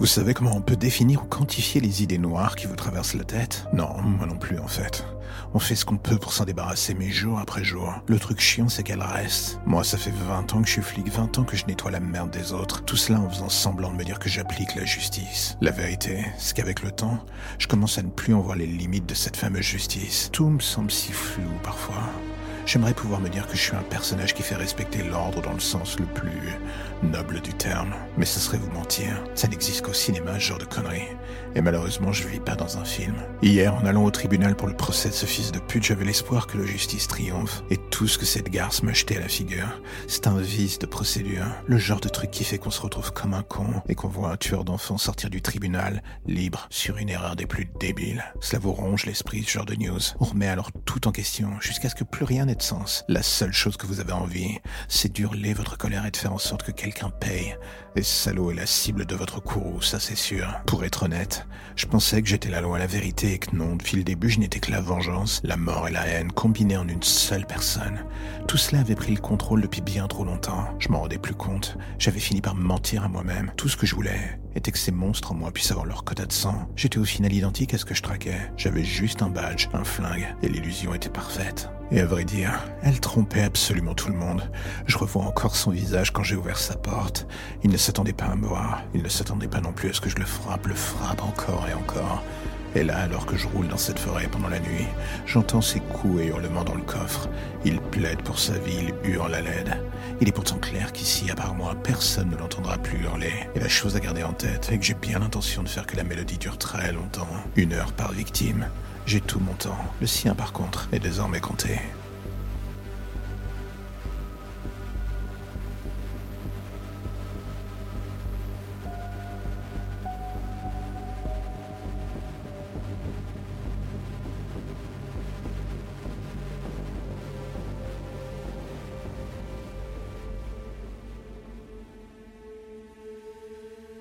Vous savez comment on peut définir ou quantifier les idées noires qui vous traversent la tête? Non, moi non plus en fait. On fait ce qu'on peut pour s'en débarrasser, mais jour après jour. Le truc chiant, c'est qu'elle reste. Moi, ça fait 20 ans que je suis flic, 20 ans que je nettoie la merde des autres. Tout cela en faisant semblant de me dire que j'applique la justice. La vérité, c'est qu'avec le temps, je commence à ne plus en voir les limites de cette fameuse justice. Tout me semble si flou parfois. J'aimerais pouvoir me dire que je suis un personnage qui fait respecter l'ordre dans le sens le plus noble du terme. Mais ce serait vous mentir. Ça n'existe qu'au cinéma, ce genre de conneries. Et malheureusement, je vis pas dans un film. Hier, en allant au tribunal pour le procès de ce fils de pute, j'avais l'espoir que la justice triomphe. Et tout ce que cette garce m'a jeté à la figure, c'est un vice de procédure. Le genre de truc qui fait qu'on se retrouve comme un con et qu'on voit un tueur d'enfants sortir du tribunal, libre, sur une erreur des plus débiles. Cela vous ronge l'esprit, ce genre de news. On remet alors tout en question, jusqu'à ce que plus rien n'ait sens. La seule chose que vous avez envie, c'est d'hurler votre colère et de faire en sorte que quelqu'un paye. Et salaud est la cible de votre courroux, ça c'est sûr. Pour être honnête, je pensais que j'étais la loi, la vérité et que non, depuis le début, je n'étais que la vengeance, la mort et la haine combinées en une seule personne. Tout cela avait pris le contrôle depuis bien trop longtemps. Je m'en rendais plus compte. J'avais fini par me mentir à moi-même. Tout ce que je voulais était que ces monstres en moi puissent avoir leur quota de sang. J'étais au final identique à ce que je traquais. J'avais juste un badge, un flingue, et l'illusion était parfaite. Et à vrai dire, elle trompait absolument tout le monde. Je revois encore son visage quand j'ai ouvert sa porte. Il ne s'attendait pas à me voir. Il ne s'attendait pas non plus à ce que je le frappe, le frappe encore et encore. Et là, alors que je roule dans cette forêt pendant la nuit, j'entends ses coups et hurlements dans le coffre. Il plaide pour sa vie, il hurle à l'aide. Il est pourtant clair qu'ici, à part moi, personne ne l'entendra plus hurler. Et la chose à garder en tête est que j'ai bien l'intention de faire que la mélodie dure très longtemps. Une heure par victime. J'ai tout mon temps. Le sien, par contre, est désormais compté.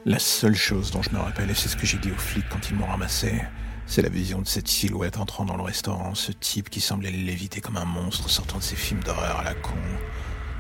La seule chose dont je me rappelle, et c'est ce que j'ai dit aux flics quand ils m'ont ramassé, c'est la vision de cette silhouette entrant dans le restaurant, ce type qui semblait léviter comme un monstre sortant de ses films d'horreur à la con.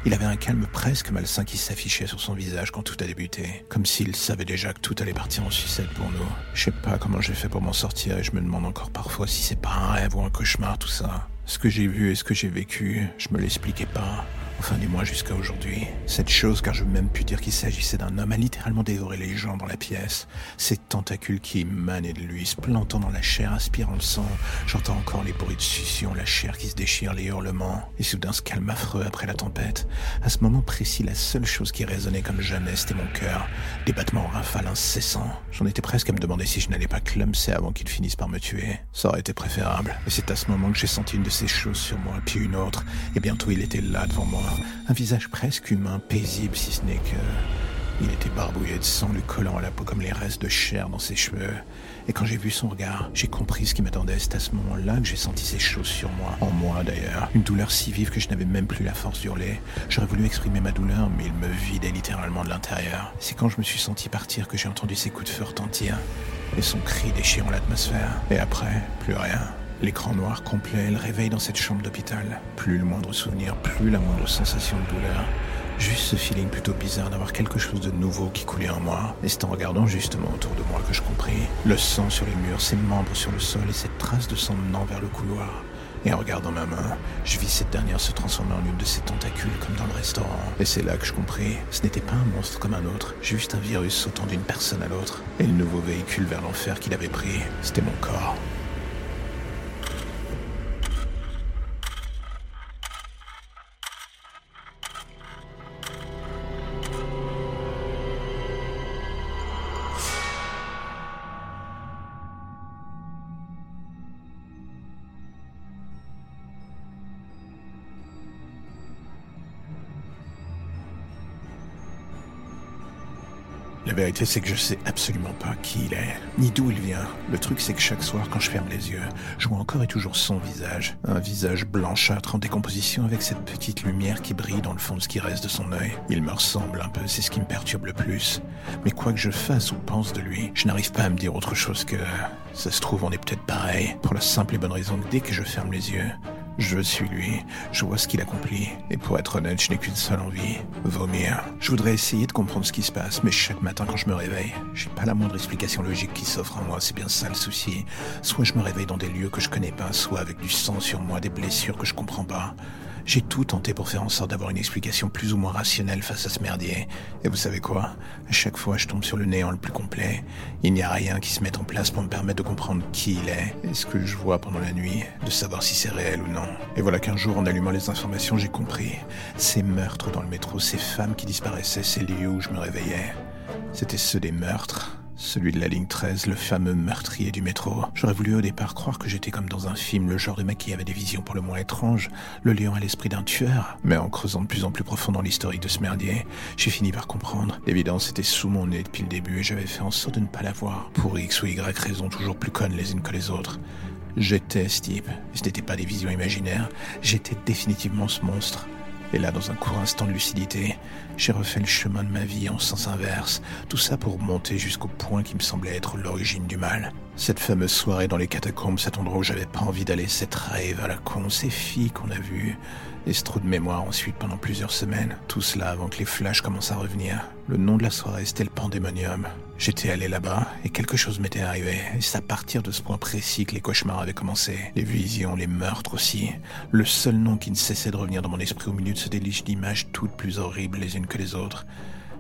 Il avait un calme presque malsain qui s'affichait sur son visage quand tout a débuté, comme s'il savait déjà que tout allait partir en sucette pour nous. Je sais pas comment j'ai fait pour m'en sortir et je me demande encore parfois si c'est pas un rêve ou un cauchemar tout ça. Ce que j'ai vu et ce que j'ai vécu, je me l'expliquais pas. Enfin, du moins jusqu'à aujourd'hui. Cette chose, car je veux même pu dire qu'il s'agissait d'un homme, a littéralement dévoré les gens dans la pièce. Ces tentacules qui émanaient de lui, se plantant dans la chair, aspirant le sang. J'entends encore les bruits de succion, la chair qui se déchire, les hurlements. Et soudain, ce calme affreux après la tempête. À ce moment précis, la seule chose qui résonnait comme jamais, c'était mon cœur. Des battements en rafale incessants. J'en étais presque à me demander si je n'allais pas clumser avant qu'il finisse par me tuer. Ça aurait été préférable. Et c'est à ce moment que j'ai senti une de ces choses sur moi, puis une autre. Et bientôt, il était là devant moi un visage presque humain, paisible si ce n'est que... Il était barbouillé de sang, lui collant à la peau comme les restes de chair dans ses cheveux. Et quand j'ai vu son regard, j'ai compris ce qui m'attendait. C'est à ce moment-là que j'ai senti ces choses sur moi. En moi d'ailleurs. Une douleur si vive que je n'avais même plus la force d'hurler. J'aurais voulu exprimer ma douleur, mais il me vidait littéralement de l'intérieur. C'est quand je me suis senti partir que j'ai entendu ses coups de feu retentir. Et son cri déchirant l'atmosphère. Et après, plus rien. L'écran noir complet, le réveil dans cette chambre d'hôpital. Plus le moindre souvenir, plus la moindre sensation de douleur. Juste ce feeling plutôt bizarre d'avoir quelque chose de nouveau qui coulait en moi. Et c'est en regardant justement autour de moi que je compris. Le sang sur les murs, ses membres sur le sol et cette trace de sang menant vers le couloir. Et en regardant ma main, je vis cette dernière se transformer en une de ces tentacules comme dans le restaurant. Et c'est là que je compris, ce n'était pas un monstre comme un autre, juste un virus sautant d'une personne à l'autre. Et le nouveau véhicule vers l'enfer qu'il avait pris, c'était mon corps. La vérité, c'est que je sais absolument pas qui il est, ni d'où il vient. Le truc, c'est que chaque soir, quand je ferme les yeux, je vois encore et toujours son visage. Un visage blanchâtre en décomposition avec cette petite lumière qui brille dans le fond de ce qui reste de son œil. Il me ressemble un peu, c'est ce qui me perturbe le plus. Mais quoi que je fasse ou pense de lui, je n'arrive pas à me dire autre chose que... Ça se trouve, on est peut-être pareil, pour la simple et bonne raison que dès que je ferme les yeux, je suis lui, je vois ce qu'il accomplit, et pour être honnête, je n'ai qu'une seule envie, vomir. Je voudrais essayer de comprendre ce qui se passe, mais chaque matin quand je me réveille, j'ai pas la moindre explication logique qui s'offre à moi, c'est bien ça le souci. Soit je me réveille dans des lieux que je connais pas, soit avec du sang sur moi, des blessures que je comprends pas. J'ai tout tenté pour faire en sorte d'avoir une explication plus ou moins rationnelle face à ce merdier. Et vous savez quoi? À chaque fois, je tombe sur le néant le plus complet. Il n'y a rien qui se mette en place pour me permettre de comprendre qui il est, et ce que je vois pendant la nuit, de savoir si c'est réel ou non. Et voilà qu'un jour, en allumant les informations, j'ai compris. Ces meurtres dans le métro, ces femmes qui disparaissaient, ces lieux où je me réveillais, c'était ceux des meurtres celui de la ligne 13, le fameux meurtrier du métro. J'aurais voulu au départ croire que j'étais comme dans un film, le genre de mec qui avait des visions pour le moins étranges, le lion à l'esprit d'un tueur. Mais en creusant de plus en plus profond dans l'historique de ce merdier, j'ai fini par comprendre. L'évidence était sous mon nez depuis le début et j'avais fait en sorte de ne pas la voir. Pour X ou Y raisons toujours plus connes les unes que les autres. J'étais ce type. Ce n'était pas des visions imaginaires. J'étais définitivement ce monstre. Et là, dans un court instant de lucidité, j'ai refait le chemin de ma vie en sens inverse, tout ça pour monter jusqu'au point qui me semblait être l'origine du mal. Cette fameuse soirée dans les catacombes, cet endroit où j'avais pas envie d'aller, cette rêve à la con, ces filles qu'on a vues, et ce trou de mémoire ensuite pendant plusieurs semaines. Tout cela avant que les flashs commencent à revenir. Le nom de la soirée, c'était le Pandémonium. J'étais allé là-bas et quelque chose m'était arrivé. Et c'est à partir de ce point précis que les cauchemars avaient commencé. Les visions, les meurtres aussi. Le seul nom qui ne cessait de revenir dans mon esprit au milieu de ce déluge d'images toutes plus horribles les unes que les autres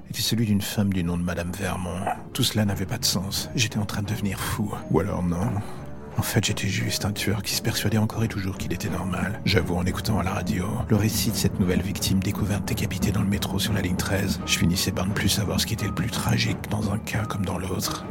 était celui d'une femme du nom de Madame Vermont. Tout cela n'avait pas de sens. J'étais en train de devenir fou. Ou alors non. En fait, j'étais juste un tueur qui se persuadait encore et toujours qu'il était normal. J'avoue, en écoutant à la radio le récit de cette nouvelle victime découverte décapitée dans le métro sur la ligne 13, je finissais par ne plus savoir ce qui était le plus tragique dans un cas comme dans l'autre.